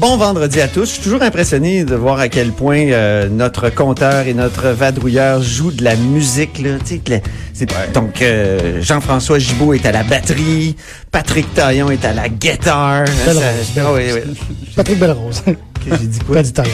Bon vendredi à tous. Je suis toujours impressionné de voir à quel point euh, notre compteur et notre vadrouilleur jouent de la musique. Là. Tu sais, c'est- Donc, euh, Jean-François Gibault est à la batterie, Patrick Taillon est à la guitare. Belle Ça- rose, belle oui, oui. Patrick Belrose. Que J'ai dit quoi? Taillon.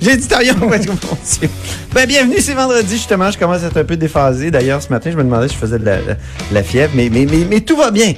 J'ai dit Taillon, ouais, mon Dieu. Ben, bienvenue, c'est vendredi, justement. Je commence à être un peu déphasé. D'ailleurs, ce matin, je me demandais si je faisais de la, de la fièvre, mais, mais, mais, mais tout va bien.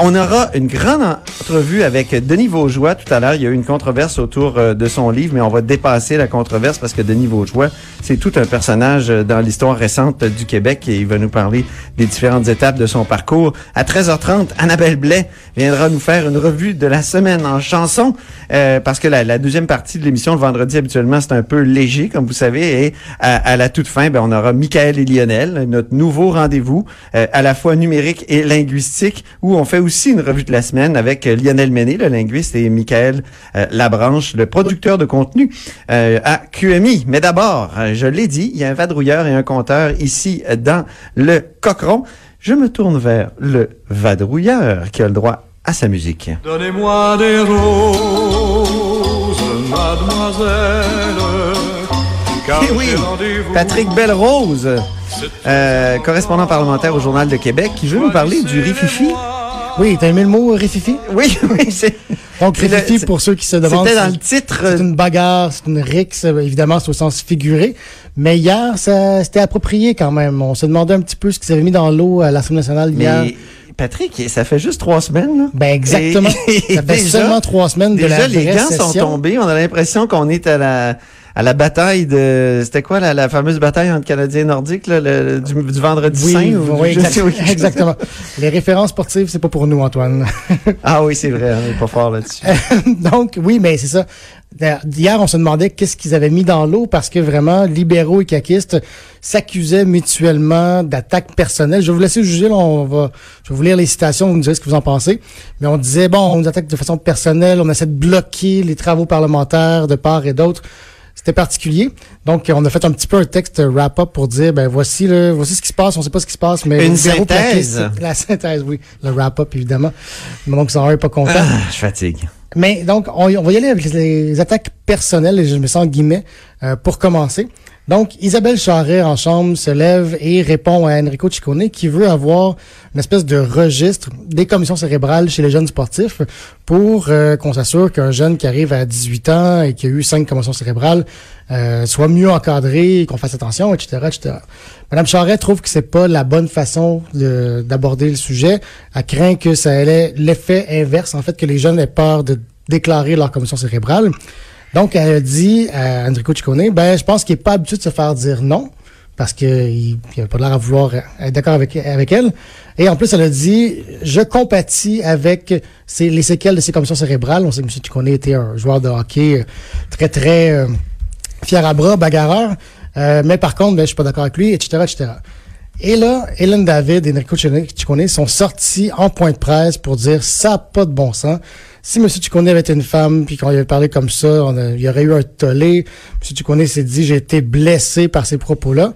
On aura une grande entrevue avec Denis Vaugeois tout à l'heure. Il y a eu une controverse autour euh, de son livre, mais on va dépasser la controverse parce que Denis Vaugeois, c'est tout un personnage euh, dans l'histoire récente du Québec et il va nous parler des différentes étapes de son parcours. À 13h30, Annabelle Blais viendra nous faire une revue de la semaine en chanson euh, parce que la, la deuxième partie de l'émission le vendredi habituellement c'est un peu léger comme vous savez et à, à la toute fin ben, on aura Michael et Lionel notre nouveau rendez-vous euh, à la fois numérique et linguistique où on fait aussi une revue de la semaine avec euh, Lionel Méné le linguiste et Michael euh, Labranche le producteur de contenu euh, à QMI mais d'abord euh, je l'ai dit il y a un vadrouilleur et un compteur ici dans le Cochon je me tourne vers le vadrouilleur qui a le droit à sa musique. Donnez-moi des roses, mademoiselle. Car Eh oui. Patrick Belrose, euh, correspondant parlementaire au Journal de Québec, qui veut nous parler du rififi. Oui, t'as aimé le mot euh, rififi? Oui, oui, c'est... Donc, rififi, pour ceux qui se demandent. C'était dans le titre. C'est une bagarre, c'est une rixe, euh, évidemment, c'est au sens figuré. Mais hier, ça, c'était approprié quand même. On se demandait un petit peu ce qu'ils avaient mis dans l'eau à l'Assemblée nationale hier. Patrick, ça fait juste trois semaines. Là. Ben exactement. Et- ça fait déjà- seulement trois semaines de Déjà, la les vraie gants sont tombés. On a l'impression qu'on est à la à la bataille de... C'était quoi la, la fameuse bataille entre Canadiens et Nordiques là, le- du, du vendredi Oui, saint? ou oui, exact- exactement. Les références sportives, c'est pas pour nous, Antoine. Ah oui, c'est vrai, on est pas fort là-dessus. Donc, oui, mais c'est ça. Hier, on se demandait qu'est-ce qu'ils avaient mis dans l'eau parce que vraiment, libéraux et caquistes s'accusaient mutuellement d'attaques personnelles. Je vais vous laisser juger, là, on va, je vais vous lire les citations, vous me direz ce que vous en pensez. Mais on disait, bon, on nous attaque de façon personnelle, on essaie de bloquer les travaux parlementaires de part et d'autre. C'était particulier. Donc, on a fait un petit peu un texte wrap-up pour dire, ben voici le, voici ce qui se passe. On sait pas ce qui se passe, mais Une synthèse. La synthèse, oui. Le wrap-up, évidemment. Donc, ça en est pas content. Ah, je fatigue. Mais donc, on, on va y aller avec les, les attaques personnelles, je me sens en guillemets, euh, pour commencer. Donc, Isabelle Charret en chambre se lève et répond à Enrico Ciccone qui veut avoir une espèce de registre des commissions cérébrales chez les jeunes sportifs pour euh, qu'on s'assure qu'un jeune qui arrive à 18 ans et qui a eu cinq commissions cérébrales euh, soit mieux encadré, qu'on fasse attention, etc., etc. Madame Charret trouve que c'est pas la bonne façon de- d'aborder le sujet. Elle craint que ça ait l'effet inverse, en fait, que les jeunes aient peur de déclarer leur commission cérébrale. Donc, elle a dit à Enrico Ciccone, ben, je pense qu'il est pas habitué de se faire dire non, parce qu'il n'a pas l'air à vouloir être d'accord avec, avec elle. Et en plus, elle a dit, je compatis avec les séquelles de ses commissions cérébrales. On sait que M. Ciccone était un joueur de hockey euh, très, très euh, fier à bras, bagarreur. Euh, mais par contre, ben, je suis pas d'accord avec lui, etc., etc. Et là, Hélène David et Enrico Ciccone sont sortis en point de presse pour dire ça n'a pas de bon sens. Si M. Ciccone avait été une femme, puis qu'on lui avait parlé comme ça, on a- il y aurait eu un tollé. M. Ciccone s'est dit j'ai été blessé par ces propos-là.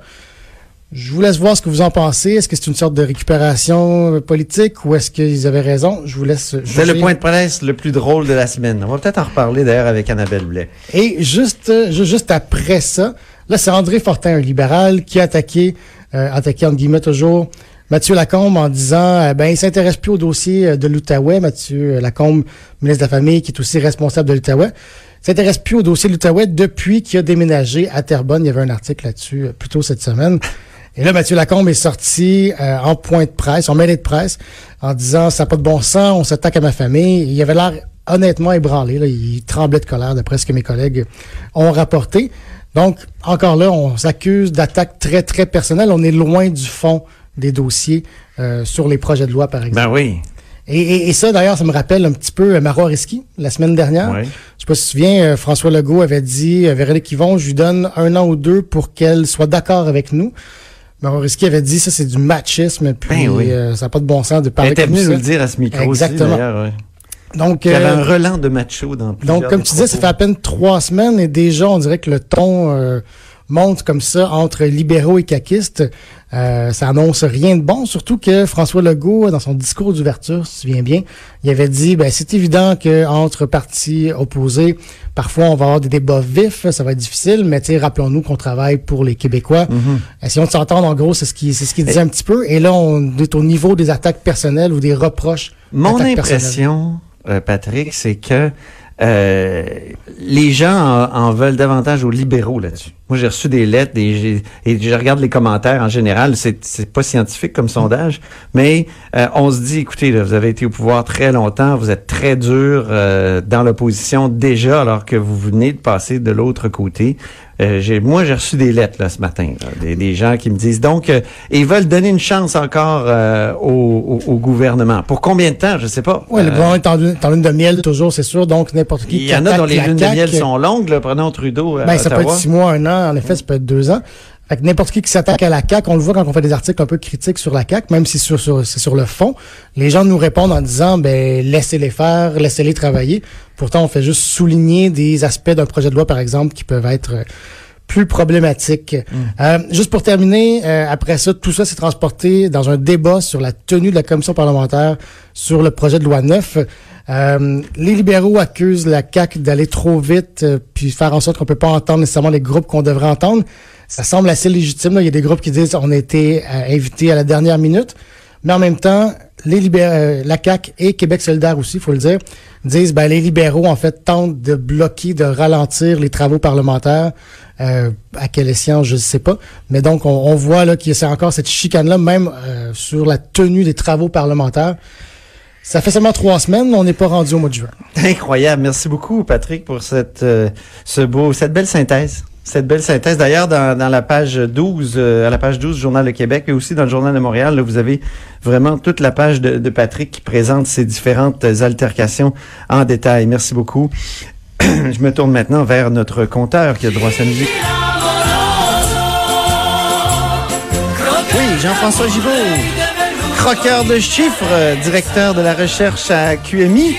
Je vous laisse voir ce que vous en pensez. Est-ce que c'est une sorte de récupération euh, politique ou est-ce qu'ils avaient raison? Je vous laisse C'est le point de presse le plus drôle de la semaine. On va peut-être en reparler d'ailleurs avec Annabelle Blais. Et juste, euh, ju- juste après ça, là, c'est André Fortin, un libéral, qui a attaqué, euh, attaqué entre guillemets toujours, Mathieu Lacombe en disant, euh, ben, il s'intéresse plus au dossier euh, de l'Outaouais. Mathieu Lacombe, ministre de la Famille, qui est aussi responsable de l'Outaouais. s'intéresse plus au dossier de l'Outaouais depuis qu'il a déménagé à Terrebonne. Il y avait un article là-dessus euh, plus tôt cette semaine. Et là, Mathieu Lacombe est sorti euh, en point de presse, en mêlée de presse, en disant ça n'a pas de bon sens, on s'attaque à ma famille. Il avait l'air honnêtement ébranlé. Il tremblait de colère, d'après ce que mes collègues ont rapporté. Donc, encore là, on s'accuse d'attaques très, très personnelles. On est loin du fond des dossiers euh, sur les projets de loi, par exemple. Ben oui. Et, et- et ça, d'ailleurs, ça me rappelle un petit peu euh, Marois Risky, la semaine dernière. Je sais pas si tu te souviens, euh, François Legault avait dit, euh, Véronique Yvon, je lui donne un an ou deux pour qu'elle soit d'accord avec nous. Marois Risky avait dit, ça, c'est du machisme, puis Ben oui. euh, ça n'a pas de bon sens de Elle parler était comme venue ça. nous le dire à ce micro Exactement. aussi, d'ailleurs. ouais. Donc, Il y avait euh, un relent de macho dans plusieurs Donc, comme tu disais, ça fait à peine trois semaines et déjà, on dirait que le ton monte comme ça entre libéraux et caquistes. Euh, ça annonce rien de bon, surtout que François Legault, dans son discours d'ouverture, si tu te souviens bien, il avait dit, ben, c'est évident que entre partis opposés, parfois on va avoir des débats vifs, ça va être difficile, mais rappelons-nous qu'on travaille pour les Québécois. Essayons de s'entendre, en gros, c'est ce qui, c'est ce qu'il disait un petit peu. Et là, on est au niveau des attaques personnelles ou des reproches. Mon impression, euh, Patrick, c'est que euh, les gens en, en veulent davantage aux libéraux là-dessus. Moi, j'ai reçu des lettres des, et je regarde les commentaires en général. C'est, pas scientifique comme sondage, mais euh, on se dit, écoutez, là, vous avez été au pouvoir très longtemps, vous êtes très dur euh, dans l'opposition déjà, alors que vous venez de passer de l'autre côté. Euh, j'ai, moi, j'ai reçu des lettres là, ce matin, là, des, des gens qui me disent donc euh, ils veulent donner une chance encore euh, au, au- au gouvernement. Pour combien de temps, je sais pas. Oui, le gouvernement est en, lune- est en lune de miel toujours, c'est sûr. Donc, n'importe qui il y en a dont les lunes de miel sont longues. Là, prenons Trudeau à Ben, ça peut être six mois, un an. En effet, ça peut être deux ans. Fait n'importe qui qui s'attaque à la CAQ, on le voit quand on fait des articles un peu critiques sur la CAQ, même si sur, sur, c'est sur le fond. Les gens nous répondent en disant, ben, laissez-les faire, laissez-les travailler. Pourtant, on fait juste souligner des aspects d'un projet de loi, par exemple, qui peuvent être plus problématiques. Euh, juste pour terminer, euh, après ça, tout ça s'est transporté dans un débat sur la tenue de la commission parlementaire sur le projet de loi 9. Euh, les libéraux accusent la CAQ d'aller trop vite puis faire en sorte qu'on peut pas entendre nécessairement les groupes qu'on devrait entendre. Ça semble assez légitime. là. Il y a des groupes qui disent on a été invités à la dernière minute. Mais en même temps, les libé- euh, la CAQ et Québec solidaire aussi, faut le dire, disent ben les libéraux en fait tentent de bloquer, de ralentir les travaux parlementaires. Euh, à quelle échéance, je ne sais pas. Mais donc on, on voit là qu'il y a encore cette chicane là, même euh, sur la tenue des travaux parlementaires. Ça fait seulement trois semaines, on n'est pas rendu au mois de juin. Incroyable. Merci beaucoup, Patrick, pour cette, euh, ce beau, cette belle synthèse. Cette belle synthèse. D'ailleurs, dans, la page 12, euh, à la page 12 du Journal de Québec et aussi dans le Journal de Montréal, là, vous avez vraiment toute la page de, Patrick qui présente ces différentes altercations en détail. Merci beaucoup. Je me tourne maintenant vers notre compteur qui a droit à sa musique. Oui, Jean-François Gibault, croqueur de chiffres, directeur de la recherche à QMI,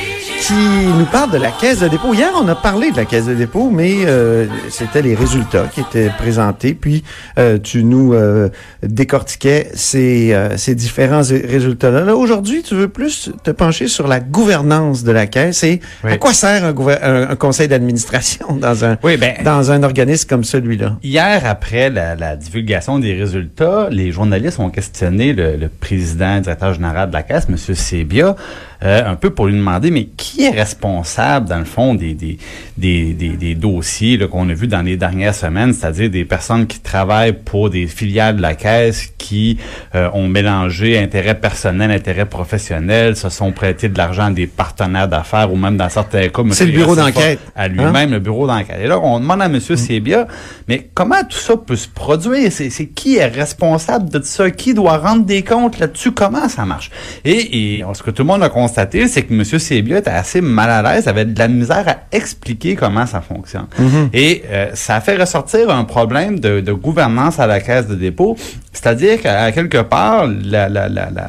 qui nous parle de la caisse de dépôt. Hier, on a parlé de la caisse de dépôt, mais euh, c'était les résultats qui étaient présentés. Puis, euh, tu nous euh, décortiquais ces, euh, ces différents ré- résultats-là. Là, Aujourd'hui, tu veux plus te pencher sur la gouvernance de la caisse et Oui. à quoi sert un, un- un conseil d'administration dans un, Oui, ben, dans un organisme comme celui-là? Hier, après la, la divulgation des résultats, les journalistes ont questionné le, le président, directeur général de la Caisse, M. Sebia, euh, un peu pour lui demander, mais qui est responsable, dans le fond, des, des, des, des, des dossiers qu'on a vus dans les dernières semaines, c'est-à-dire des personnes qui travaillent pour des filiales de la Caisse qui euh, ont mélangé intérêt personnel, intérêt professionnel, se sont prêtés de l'argent à des partenaires d'affaires ou même dans certains cas... C'est le bureau d'enquête. À lui-même, même le bureau d'enquête. Et là, on demande à M. Sébia, mais comment tout ça peut se produire? C'est qui est responsable de ça? Qui doit rendre des comptes là-dessus? Comment ça marche? Et, et ce que tout le monde a constaté, c'est que M. Sébia était assez mal à l'aise, avait de la misère à expliquer comment ça fonctionne. Et euh, ça a fait ressortir un problème de, de gouvernance à la caisse de dépôt, c'est-à-dire qu'à quelque part, la, la, la, la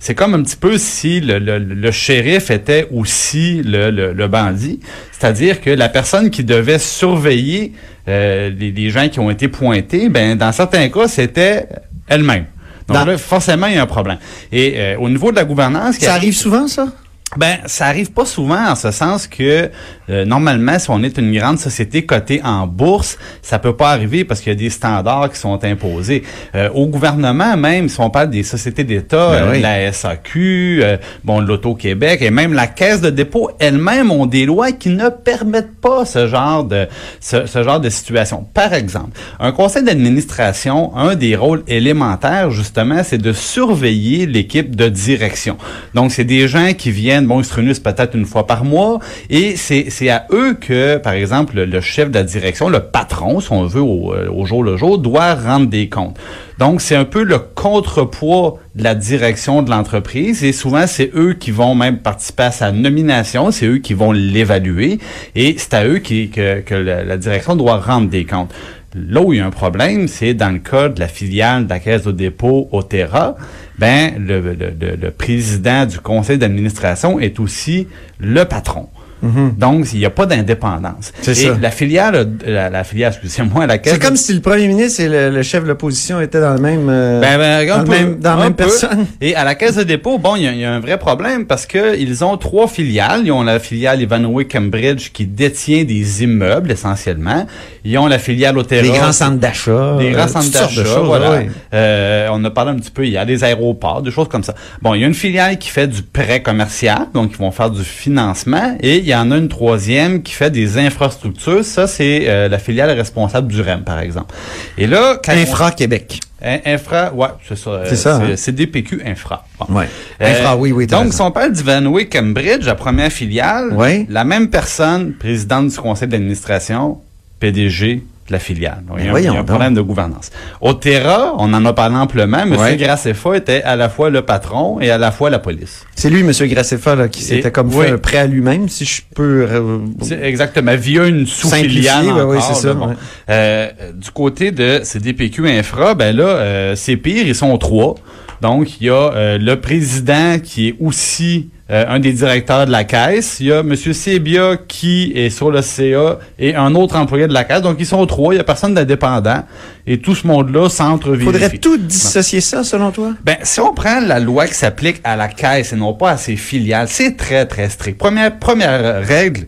c'est comme un petit peu si le, le, le shérif était aussi le, bandit, c'est-à-dire que la personne qui devait surveiller euh, les, les gens qui ont été pointés, ben dans certains cas c'était elle-même. Donc là, forcément, il y a un problème. Et euh, au niveau de la gouvernance, Ça arrive souvent, ça? Ben, ça arrive pas souvent en ce sens que euh, normalement, si on est une grande société cotée en bourse, ça peut pas arriver parce qu'il y a des standards qui sont imposés. Euh, au gouvernement même, si on parle des sociétés d'État, Ben euh, oui. la SAQ, euh, bon l'Auto-Québec et même la Caisse de dépôt elles-mêmes ont des lois qui ne permettent pas ce genre de ce, ce genre de situation. Par exemple, un conseil d'administration, un des rôles élémentaires justement, c'est de surveiller l'équipe de direction. Donc c'est des gens qui viennent, bon, ils se peut-être une fois par mois et c'est à eux que par exemple le, chef de la direction, le patron, si on veut au, euh, au jour le jour, doit rendre des comptes. Donc, c'est un peu le contrepoids de la direction de l'entreprise et souvent, c'est eux qui vont même participer à sa nomination, c'est eux qui vont l'évaluer et c'est à eux que, que la direction doit rendre des comptes. Là où il y a un problème, c'est dans le cas de la filiale de la Caisse de dépôt Otera, ben, le, président du conseil d'administration est aussi le patron. Donc, il n'y a pas d'indépendance. Et ça. la filiale, la, la filiale, excusez-moi, la caisse. C'est comme si le premier ministre et le, le chef de l'opposition étaient dans le même, euh, Ben, ben, dans, même, dans la même personne. Et à la caisse de dépôt, bon, il y, a- il y a un vrai problème parce que ils ont trois filiales. Ils ont la filiale Ivanhoe Cambridge qui détient des immeubles essentiellement. Ils ont la filiale Otera. Des grands centres d'achat. Euh, grands centres sortes de d'achat, voilà. ouais. Euh, on a parlé un petit peu, il y a des aéroports, des choses comme ça. Bon, il y a une filiale qui fait du prêt commercial, donc ils vont faire du financement, et il y en a une troisième qui fait des infrastructures. Ça, c'est euh, la filiale responsable du REM, par exemple. Et là, quand on- Infra Québec. In- Infra, ouais, c'est ça. euh, C'est ça, hein? C'est DPQ Infra. Bon. Ouais. Infra, oui, oui, Donc, raison. si on parle d'Ivanhoe Cambridge, la première filiale, Ouais. la même personne, présidente du conseil d'administration, PDG de la filiale. Donc, il y a, un- il y a voyons un problème de gouvernance. Au Terra, on en a parlé amplement, M. Ouais. Graceffa était à la fois le patron et à la fois la police. C'est lui, M. Graceffa, là, qui s'était comme oui. fait un prêt à lui-même, si je peux... euh, exactement, via une sous-filiale ouais, encore, c'est ça, là, bon. ouais. Euh, du côté de CDPQ Infra, ben là, euh, c'est pire, ils sont trois. Donc, il y a euh, le président qui est aussi euh, un des directeurs de la caisse. Il y a M. Sebia qui est sur le CA et un autre employé de la caisse. Donc, ils sont trois. Il n'y a personne d'indépendant. Et tout ce monde-là s'entre-vérifie. Faudrait tout dissocier ça, selon toi? Ben, si on prend la loi qui s'applique à la caisse et non pas à ses filiales, c'est très, très strict. Première, première règle,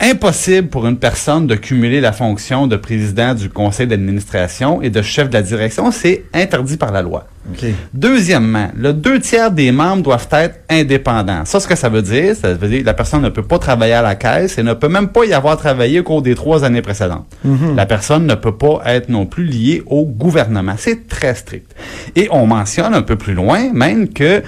impossible pour une personne de cumuler la fonction de président du conseil d'administration et de chef de la direction. C'est interdit par la loi. OK. Deuxièmement, le deux tiers des membres doivent être indépendants. Ça, ce que ça veut dire, ça veut dire que la personne ne peut pas travailler à la caisse et ne peut même pas y avoir travaillé au cours des trois années précédentes. La personne ne peut pas être non plus liée au gouvernement. C'est très strict. Et on mentionne un peu plus loin même que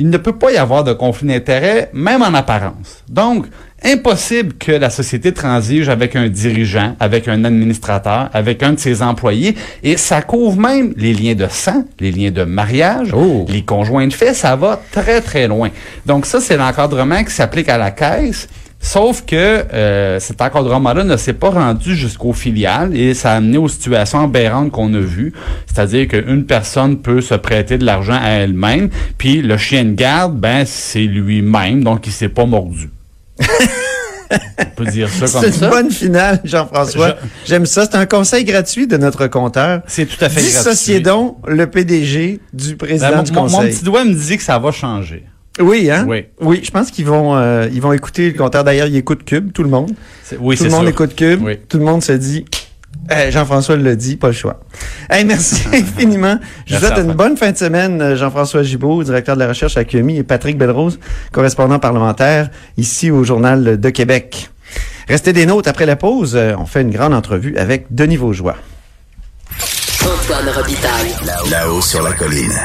il ne peut pas y avoir de conflit d'intérêts, même en apparence. Donc, impossible que la société transige avec un dirigeant, avec un administrateur, avec un de ses employés, et ça couvre même les liens de sang, les liens de mariage, Oh. les conjoints de fait, ça va très très loin. Donc ça, c'est l'encadrement qui s'applique à la caisse. Sauf que euh, cet encadrement-là ne s'est pas rendu jusqu'aux filiales et ça a amené aux situations aberrantes qu'on a vues. C'est-à-dire qu'une personne peut se prêter de l'argent à elle-même, puis le chien de garde, ben c'est lui-même, donc il s'est pas mordu. On peut dire ça C'est comme une ça. bonne finale, Jean-François. J'aime ça. C'est un conseil gratuit de notre compteur. C'est tout à fait Dissociez gratuit. donc le PDG du président Ben, mon, du mon- mon petit doigt me dit que ça va changer. Oui, hein? Oui. Oui, je pense qu'ils vont, euh, ils vont écouter le compteur. D'ailleurs, ils écoutent Cube, tout le monde. C'est- Oui, tout c'est le monde sûr. écoute Cube. Oui. Tout le monde se dit, Eh, Jean-François le dit, pas le choix. Hey, merci infiniment. Je vous souhaite une bonne fin de semaine, euh, Jean-François Gibault, directeur de la recherche à QMI, et Patrick Belrose, correspondant parlementaire ici au Journal de Québec. Restez des nôtres après la pause. euh, On fait une grande entrevue avec Denis Vaugeois. Antoine Robitaille. Là-haut sur la colline.